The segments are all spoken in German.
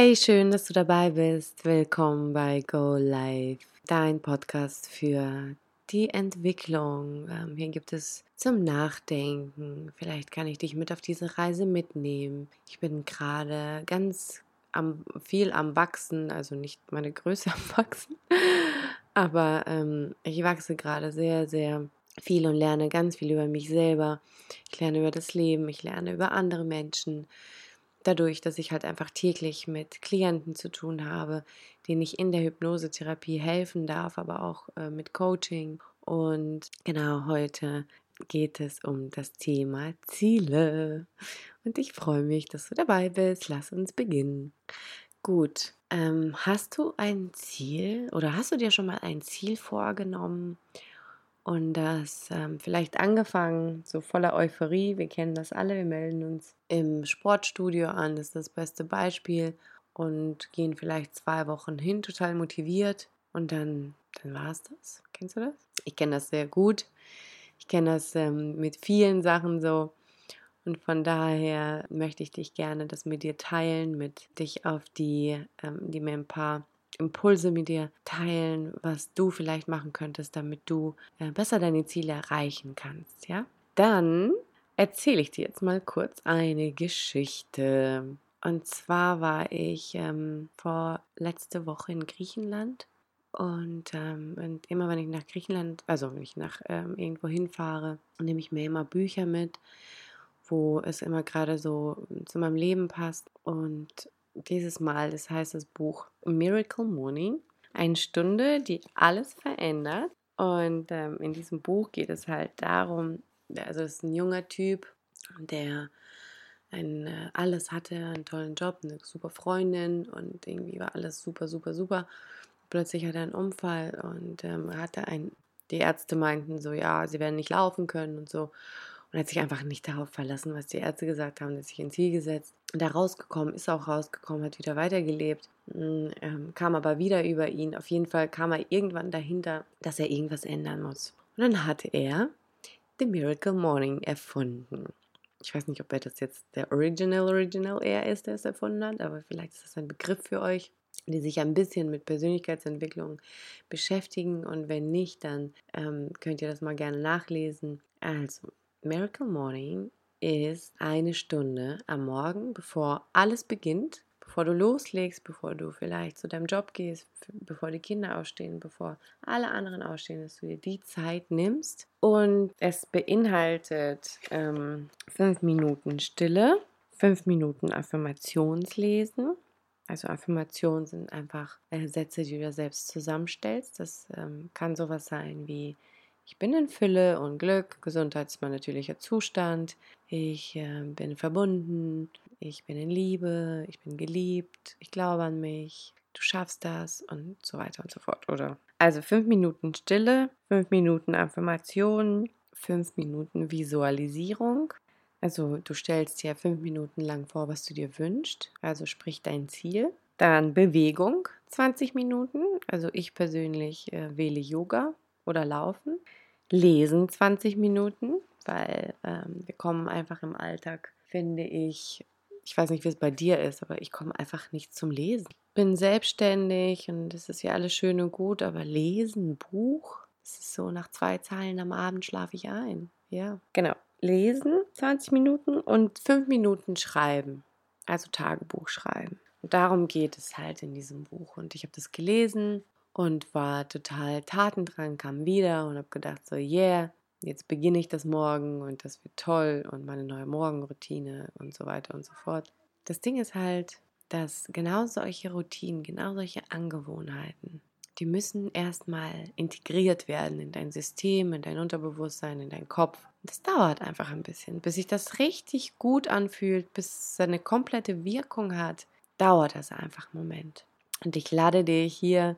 Hey, schön, dass du dabei bist. Willkommen bei Go Live, dein Podcast für die Entwicklung. Ähm, hier gibt es zum Nachdenken. Vielleicht kann ich dich mit auf diese Reise mitnehmen. Ich bin gerade ganz am, viel am Wachsen, also nicht meine Größe am Wachsen, aber ähm, ich wachse gerade sehr, sehr viel und lerne ganz viel über mich selber. Ich lerne über das Leben, ich lerne über andere Menschen dadurch, dass ich halt einfach täglich mit Klienten zu tun habe, denen ich in der Hypnosetherapie helfen darf, aber auch äh, mit Coaching. Und genau heute geht es um das Thema Ziele. Und ich freue mich, dass du dabei bist. Lass uns beginnen. Gut, ähm, hast du ein Ziel oder hast du dir schon mal ein Ziel vorgenommen? Und das ähm, vielleicht angefangen, so voller Euphorie. Wir kennen das alle, wir melden uns im Sportstudio an, das ist das beste Beispiel und gehen vielleicht zwei Wochen hin, total motiviert und dann, dann war es das. Kennst du das? Ich kenne das sehr gut. Ich kenne das ähm, mit vielen Sachen so. Und von daher möchte ich dich gerne das mit dir teilen, mit dich auf die, ähm, die mir ein paar Impulse mit dir teilen, was du vielleicht machen könntest, damit du äh, besser deine Ziele erreichen kannst, ja? Dann erzähle ich dir jetzt mal kurz eine Geschichte. Und zwar war ich ähm, vor letzte Woche in Griechenland und, ähm, und, immer wenn ich nach Griechenland, also wenn ich nach ähm, irgendwo hinfahre, nehme ich mir immer Bücher mit, wo es immer gerade so zu meinem Leben passt. Und dieses Mal, das heißt das Buch Miracle Morning, eine Stunde, die alles verändert. Und ähm, in diesem Buch geht es halt darum, also es ist ein junger Typ, der ein, äh, alles hatte, einen tollen Job, eine super Freundin und irgendwie war alles super, super, super. Plötzlich hat er einen Unfall und ähm, hatte ein, die Ärzte meinten so, ja, sie werden nicht laufen können und so und hat sich einfach nicht darauf verlassen, was die Ärzte gesagt haben, hat sich ein Ziel gesetzt. Da rausgekommen, ist auch rausgekommen, hat wieder weitergelebt, hm, ähm, kam aber wieder über ihn. Auf jeden Fall kam er irgendwann dahinter, dass er irgendwas ändern muss. Und dann hatte er The Miracle Morning erfunden. Ich weiß nicht, ob er das jetzt der Original Original eher ist, der es erfunden hat, aber vielleicht ist das ein Begriff für euch, die sich ein bisschen mit Persönlichkeitsentwicklung beschäftigen. Und wenn nicht, dann ähm, könnt ihr das mal gerne nachlesen. Also, Miracle Morning ist eine Stunde am Morgen, bevor alles beginnt, bevor du loslegst, bevor du vielleicht zu deinem Job gehst, bevor die Kinder ausstehen, bevor alle anderen ausstehen, dass du dir die Zeit nimmst. Und es beinhaltet ähm, fünf Minuten Stille, fünf Minuten Affirmationslesen. Also Affirmationen sind einfach äh, Sätze, die du dir selbst zusammenstellst. Das ähm, kann sowas sein wie ich bin in Fülle und Glück, Gesundheit ist mein natürlicher Zustand, ich äh, bin verbunden, ich bin in Liebe, ich bin geliebt, ich glaube an mich, du schaffst das und so weiter und so fort, oder? Also fünf Minuten Stille, fünf Minuten Affirmation, fünf Minuten Visualisierung. Also du stellst dir fünf Minuten lang vor, was du dir wünschst, also sprich dein Ziel. Dann Bewegung, 20 Minuten. Also ich persönlich äh, wähle Yoga oder Laufen. Lesen 20 Minuten, weil ähm, wir kommen einfach im Alltag, finde ich, ich weiß nicht, wie es bei dir ist, aber ich komme einfach nicht zum Lesen. Bin selbstständig und das ist ja alles schön und gut, aber lesen, Buch, das ist so, nach zwei Zeilen am Abend schlafe ich ein. Ja, genau. Lesen 20 Minuten und 5 Minuten schreiben, also Tagebuch schreiben. Und darum geht es halt in diesem Buch. Und ich habe das gelesen und war total tatendrang, kam wieder und habe gedacht, so, yeah, jetzt beginne ich das morgen und das wird toll und meine neue Morgenroutine und so weiter und so fort. Das Ding ist halt, dass genau solche Routinen, genau solche Angewohnheiten, die müssen erstmal integriert werden in dein System, in dein Unterbewusstsein, in deinen Kopf. Das dauert einfach ein bisschen, bis sich das richtig gut anfühlt, bis es eine komplette Wirkung hat, dauert das einfach einen Moment. Und ich lade dich hier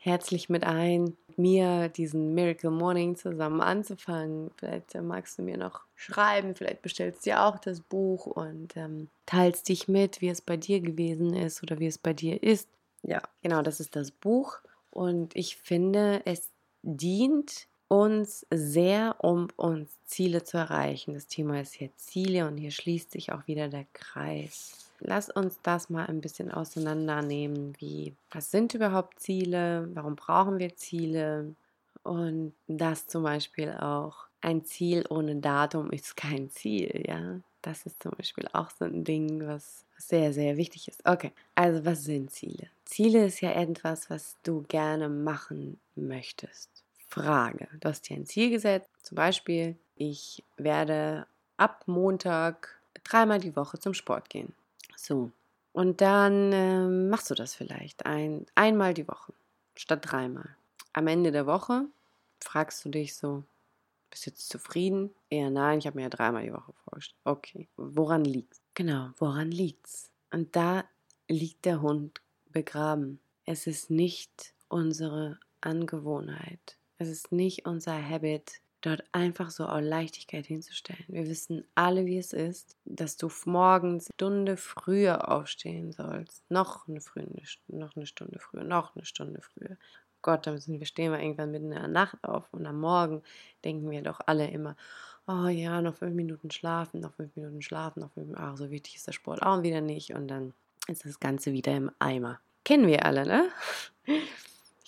herzlich mit ein, mir diesen Miracle Morning zusammen anzufangen. Vielleicht äh, magst du mir noch schreiben, vielleicht bestellst du dir auch das Buch und ähm, teilst dich mit, wie es bei dir gewesen ist oder wie es bei dir ist. Ja, genau, das ist das Buch und ich finde, es dient uns sehr, um uns Ziele zu erreichen. Das Thema ist hier Ziele und hier schließt sich auch wieder der Kreis. Lass uns das mal ein bisschen auseinandernehmen, wie, was sind überhaupt Ziele, warum brauchen wir Ziele und das zum Beispiel auch, ein Ziel ohne Datum ist kein Ziel, ja. Das ist zum Beispiel auch so ein Ding, was sehr, sehr wichtig ist. Okay, also was sind Ziele? Ziele ist ja etwas, was du gerne machen möchtest. Frage, du hast dir ein Ziel gesetzt, zum Beispiel, ich werde ab Montag dreimal die Woche zum Sport gehen. So, und dann äh, machst du das vielleicht ein, einmal die Woche statt dreimal. Am Ende der Woche fragst du dich so, bist du jetzt zufrieden? Eher nein, ich habe mir ja dreimal die Woche vorgestellt. Okay, woran liegt's? Genau, woran liegt's? Und da liegt der Hund begraben. Es ist nicht unsere Angewohnheit. Es ist nicht unser Habit, dort einfach so aus Leichtigkeit hinzustellen. Wir wissen alle, wie es ist, dass du morgens eine Stunde früher aufstehen sollst. Noch eine, frühe, noch eine Stunde früher, noch eine Stunde früher. Gott, dann müssen wir stehen wir irgendwann mitten in der Nacht auf und am Morgen denken wir doch alle immer, oh ja, noch fünf Minuten schlafen, noch fünf Minuten schlafen, noch fünf Minuten, ach, so wichtig ist der Sport auch wieder nicht und dann ist das Ganze wieder im Eimer. Kennen wir alle, ne?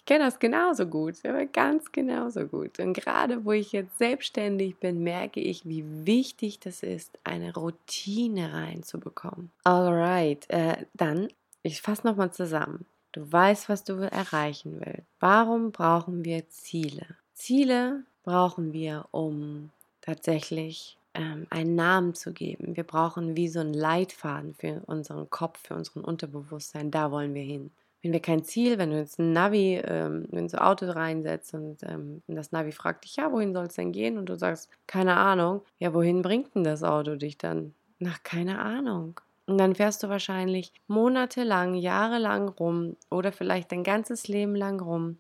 Ich kenne das genauso gut, aber ganz genauso gut. Und gerade wo ich jetzt selbstständig bin, merke ich, wie wichtig das ist, eine Routine reinzubekommen. Alright, äh, dann, ich fasse nochmal zusammen. Du weißt, was du erreichen willst. Warum brauchen wir Ziele? Ziele brauchen wir, um tatsächlich ähm, einen Namen zu geben. Wir brauchen wie so einen Leitfaden für unseren Kopf, für unseren Unterbewusstsein. Da wollen wir hin. Wenn wir kein Ziel, wenn du jetzt ein Navi, ähm, wenn du Auto reinsetzt und, ähm, das Navi fragt dich, ja, wohin soll es denn gehen? Und du sagst, keine Ahnung. Ja, wohin bringt denn das Auto dich dann? Nach keine Ahnung. Und dann fährst du wahrscheinlich monatelang, jahrelang rum oder vielleicht dein ganzes Leben lang rum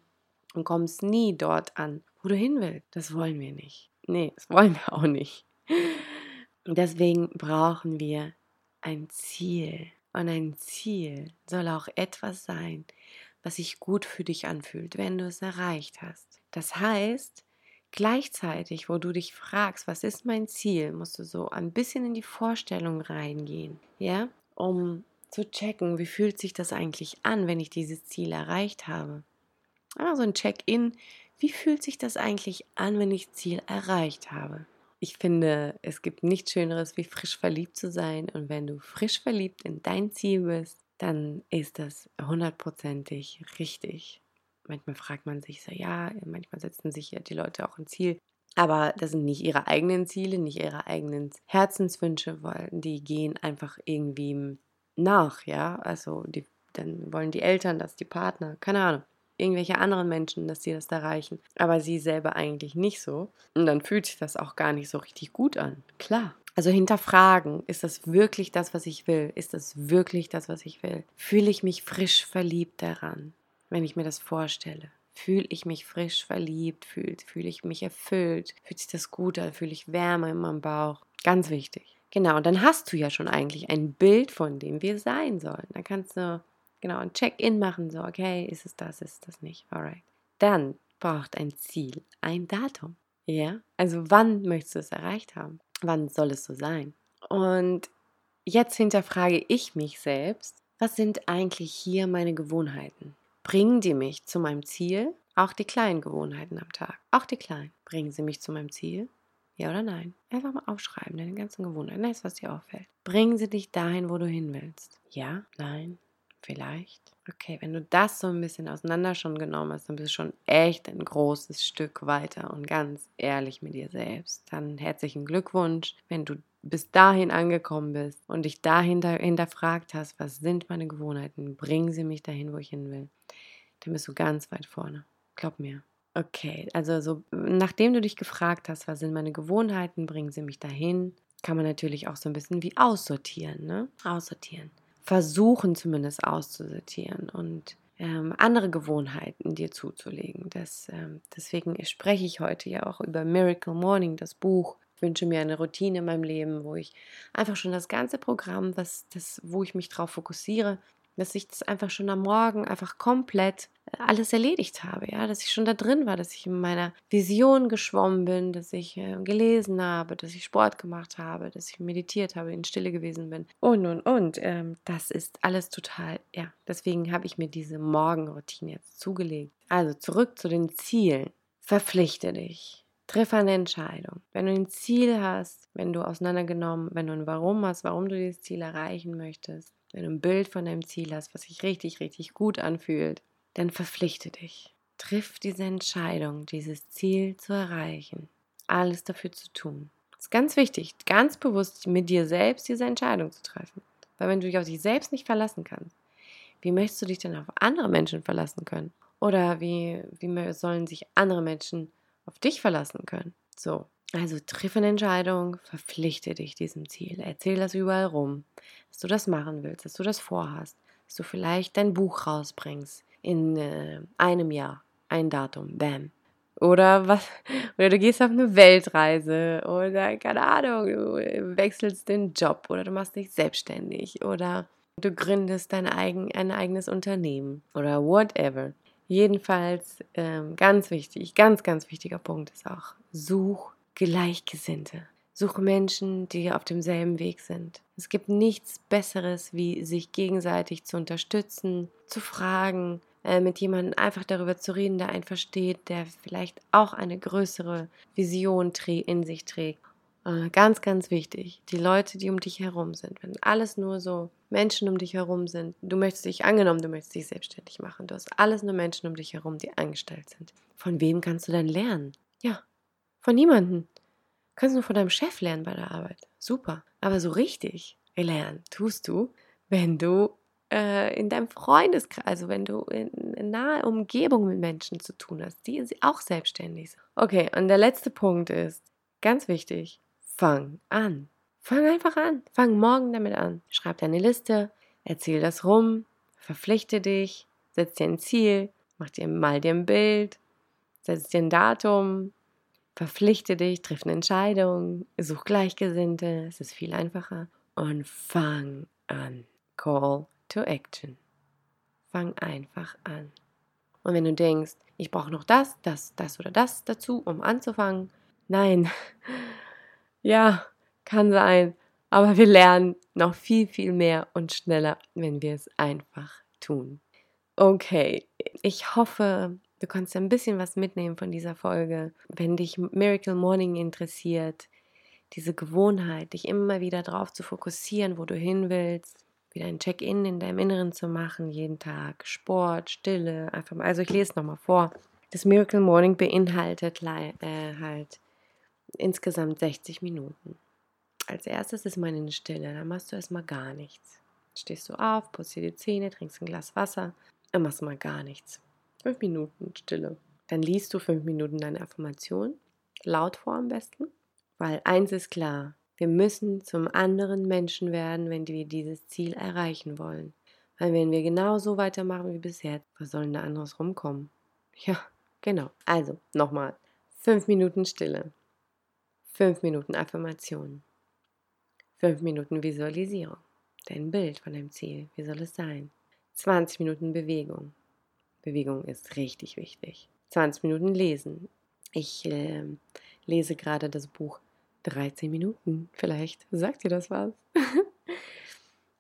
und kommst nie dort an, wo du hin willst. Das wollen wir nicht. Nee, das wollen wir auch nicht. Deswegen brauchen wir ein Ziel. Und ein Ziel soll auch etwas sein, was sich gut für dich anfühlt, wenn du es erreicht hast. Das heißt, Gleichzeitig, wo du dich fragst, was ist mein Ziel, musst du so ein bisschen in die Vorstellung reingehen, ja, um zu checken, wie fühlt sich das eigentlich an, wenn ich dieses Ziel erreicht habe. Also ein Check-in, wie fühlt sich das eigentlich an, wenn ich Ziel erreicht habe? Ich finde, es gibt nichts Schöneres, wie frisch verliebt zu sein. Und wenn du frisch verliebt in dein Ziel bist, dann ist das hundertprozentig richtig. Manchmal fragt man sich so, ja, manchmal setzen sich ja die Leute auch ein Ziel. Aber das sind nicht ihre eigenen Ziele, nicht ihre eigenen Herzenswünsche, weil die gehen einfach irgendwie nach, ja. Also die, dann wollen die Eltern das, die Partner, keine Ahnung, irgendwelche anderen Menschen, dass sie das erreichen. Aber sie selber eigentlich nicht so. Und dann fühlt sich das auch gar nicht so richtig gut an. Klar. Also hinterfragen, ist das wirklich das, was ich will? Ist das wirklich das, was ich will? Fühle ich mich frisch verliebt daran? wenn ich mir das vorstelle. Fühle ich mich frisch verliebt, fühle fühl ich mich erfüllt, fühlt sich das gut an, fühle ich Wärme in meinem Bauch. Ganz wichtig. Genau, und dann hast du ja schon eigentlich ein Bild von dem wir sein sollen. Dann kannst du genau ein Check-in machen, so, okay, ist es das, ist das nicht, alright. Dann braucht ein Ziel ein Datum. Ja, also wann möchtest du es erreicht haben? Wann soll es so sein? Und jetzt hinterfrage ich mich selbst, was sind eigentlich hier meine Gewohnheiten? Bringen die mich zu meinem Ziel? Auch die kleinen Gewohnheiten am Tag. Auch die kleinen. Bringen sie mich zu meinem Ziel? Ja oder nein? Einfach mal aufschreiben, deine ganzen Gewohnheiten. Das, was dir auffällt. Bringen sie dich dahin, wo du hin willst? Ja? Nein? Vielleicht? Okay, wenn du das so ein bisschen auseinander schon genommen hast, dann bist du schon echt ein großes Stück weiter und ganz ehrlich mit dir selbst. Dann herzlichen Glückwunsch, wenn du bis dahin angekommen bist und dich dahinter hinterfragt hast, was sind meine Gewohnheiten, bringen sie mich dahin, wo ich hin will, dann bist du ganz weit vorne. Glaub mir. Okay, also so, nachdem du dich gefragt hast, was sind meine Gewohnheiten, bringen sie mich dahin, kann man natürlich auch so ein bisschen wie aussortieren, ne? Aussortieren. Versuchen zumindest auszusortieren und ähm, andere Gewohnheiten dir zuzulegen. Das, ähm, deswegen spreche ich heute ja auch über Miracle Morning, das Buch, wünsche mir eine Routine in meinem Leben, wo ich einfach schon das ganze Programm, was, das, wo ich mich darauf fokussiere, dass ich das einfach schon am Morgen einfach komplett alles erledigt habe, ja, dass ich schon da drin war, dass ich in meiner Vision geschwommen bin, dass ich äh, gelesen habe, dass ich Sport gemacht habe, dass ich meditiert habe, in Stille gewesen bin und und und. Ähm, das ist alles total, ja, deswegen habe ich mir diese Morgenroutine jetzt zugelegt. Also zurück zu den Zielen. Verpflichte dich. Triff eine Entscheidung. Wenn du ein Ziel hast, wenn du auseinandergenommen, wenn du ein Warum hast, warum du dieses Ziel erreichen möchtest, wenn du ein Bild von deinem Ziel hast, was sich richtig, richtig gut anfühlt, dann verpflichte dich. Triff diese Entscheidung, dieses Ziel zu erreichen. Alles dafür zu tun. Es ist ganz wichtig, ganz bewusst mit dir selbst diese Entscheidung zu treffen. Weil wenn du dich auf dich selbst nicht verlassen kannst, wie möchtest du dich denn auf andere Menschen verlassen können? Oder wie, wie sollen sich andere Menschen auf dich verlassen können? So, also triff eine Entscheidung, verpflichte dich diesem Ziel. Erzähl das überall rum, dass du das machen willst, dass du das vorhast, dass du vielleicht dein Buch rausbringst in äh, einem Jahr, ein Datum, bam. Oder was? Oder du gehst auf eine Weltreise oder keine Ahnung, du wechselst den Job oder du machst dich selbstständig oder du gründest dein eigen, ein eigenes Unternehmen oder whatever. Jedenfalls ähm, ganz wichtig, ganz, ganz wichtiger Punkt ist auch, such Gleichgesinnte. Suche Menschen, die auf demselben Weg sind. Es gibt nichts Besseres, wie sich gegenseitig zu unterstützen, zu fragen, äh, mit jemandem einfach darüber zu reden, der einen versteht, der vielleicht auch eine größere Vision in sich trägt. Äh, ganz, ganz wichtig, die Leute, die um dich herum sind. Wenn alles nur so Menschen um dich herum sind, du möchtest dich angenommen, du möchtest dich selbstständig machen, du hast alles nur Menschen um dich herum, die angestellt sind. Von wem kannst du denn lernen? Ja, von niemandem. Kannst nur von deinem Chef lernen bei der Arbeit. Super. Aber so richtig lernen tust du, wenn du äh, in deinem Freundeskreis, also wenn du in, in naher Umgebung mit Menschen zu tun hast, die auch selbstständig sind. Okay, und der letzte Punkt ist, ganz wichtig, fang an. Fang einfach an. Fang morgen damit an. Schreib deine Liste, erzähl das rum, verpflichte dich, setz dir ein Ziel, mach dir mal dir ein Bild, setz dir ein Datum, verpflichte dich, triff eine Entscheidung, such Gleichgesinnte, es ist viel einfacher und fang an. Call to action. Fang einfach an. Und wenn du denkst, ich brauche noch das, das, das oder das dazu, um anzufangen, nein, ja, kann sein. Aber wir lernen noch viel, viel mehr und schneller, wenn wir es einfach tun. Okay, ich hoffe, du kannst ein bisschen was mitnehmen von dieser Folge. Wenn dich Miracle Morning interessiert, diese Gewohnheit, dich immer wieder darauf zu fokussieren, wo du hin willst, wieder ein Check-in in deinem Inneren zu machen, jeden Tag, Sport, Stille, einfach mal. Also ich lese es nochmal vor. Das Miracle Morning beinhaltet äh, halt insgesamt 60 Minuten. Als erstes ist man in Stille, dann machst du erstmal gar nichts. Stehst du auf, putzt dir die Zähne, trinkst ein Glas Wasser, dann machst mal gar nichts. Fünf Minuten Stille. Dann liest du fünf Minuten deine Affirmation, laut vor am besten, weil eins ist klar, wir müssen zum anderen Menschen werden, wenn wir dieses Ziel erreichen wollen. Weil wenn wir genauso weitermachen wie bisher, was soll denn da anderes rumkommen? Ja, genau. Also, nochmal. Fünf Minuten Stille. Fünf Minuten Affirmation. Fünf Minuten Visualisierung. Dein Bild von deinem Ziel. Wie soll es sein? 20 Minuten Bewegung. Bewegung ist richtig wichtig. 20 Minuten Lesen. Ich äh, lese gerade das Buch 13 Minuten. Vielleicht sagt dir das was.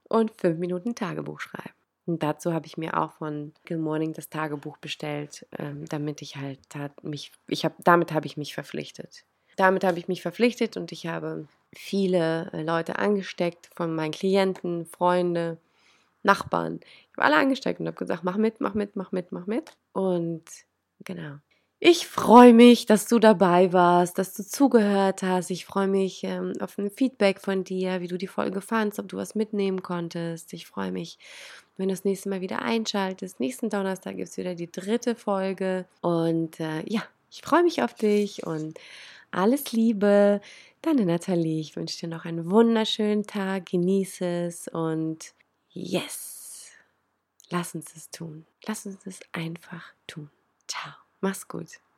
Und 5 Minuten Tagebuch schreiben. Und dazu habe ich mir auch von Good Morning das Tagebuch bestellt, ähm, damit ich halt mich, ich habe, damit habe ich mich verpflichtet. Damit habe ich mich verpflichtet und ich habe viele äh, Leute angesteckt, von meinen Klienten, Freunde, Nachbarn. Ich habe alle angesteckt und habe gesagt, mach mit, mach mit, mach mit, mach mit. Und genau. Ich freue mich, dass du dabei warst, dass du zugehört hast. Ich freue mich ähm, auf ein Feedback von dir, wie du die Folge fandst, ob du was mitnehmen konntest. Ich freue mich, wenn du das nächste Mal wieder einschaltest. Nächsten Donnerstag gibt es wieder die dritte Folge. Und äh, ja, ich freue mich auf dich und alles Liebe. Deine Nathalie. Ich wünsche dir noch einen wunderschönen Tag. Genieße es und yes. Lass uns es tun. Lass uns es einfach tun. Ciao. Mach's gut.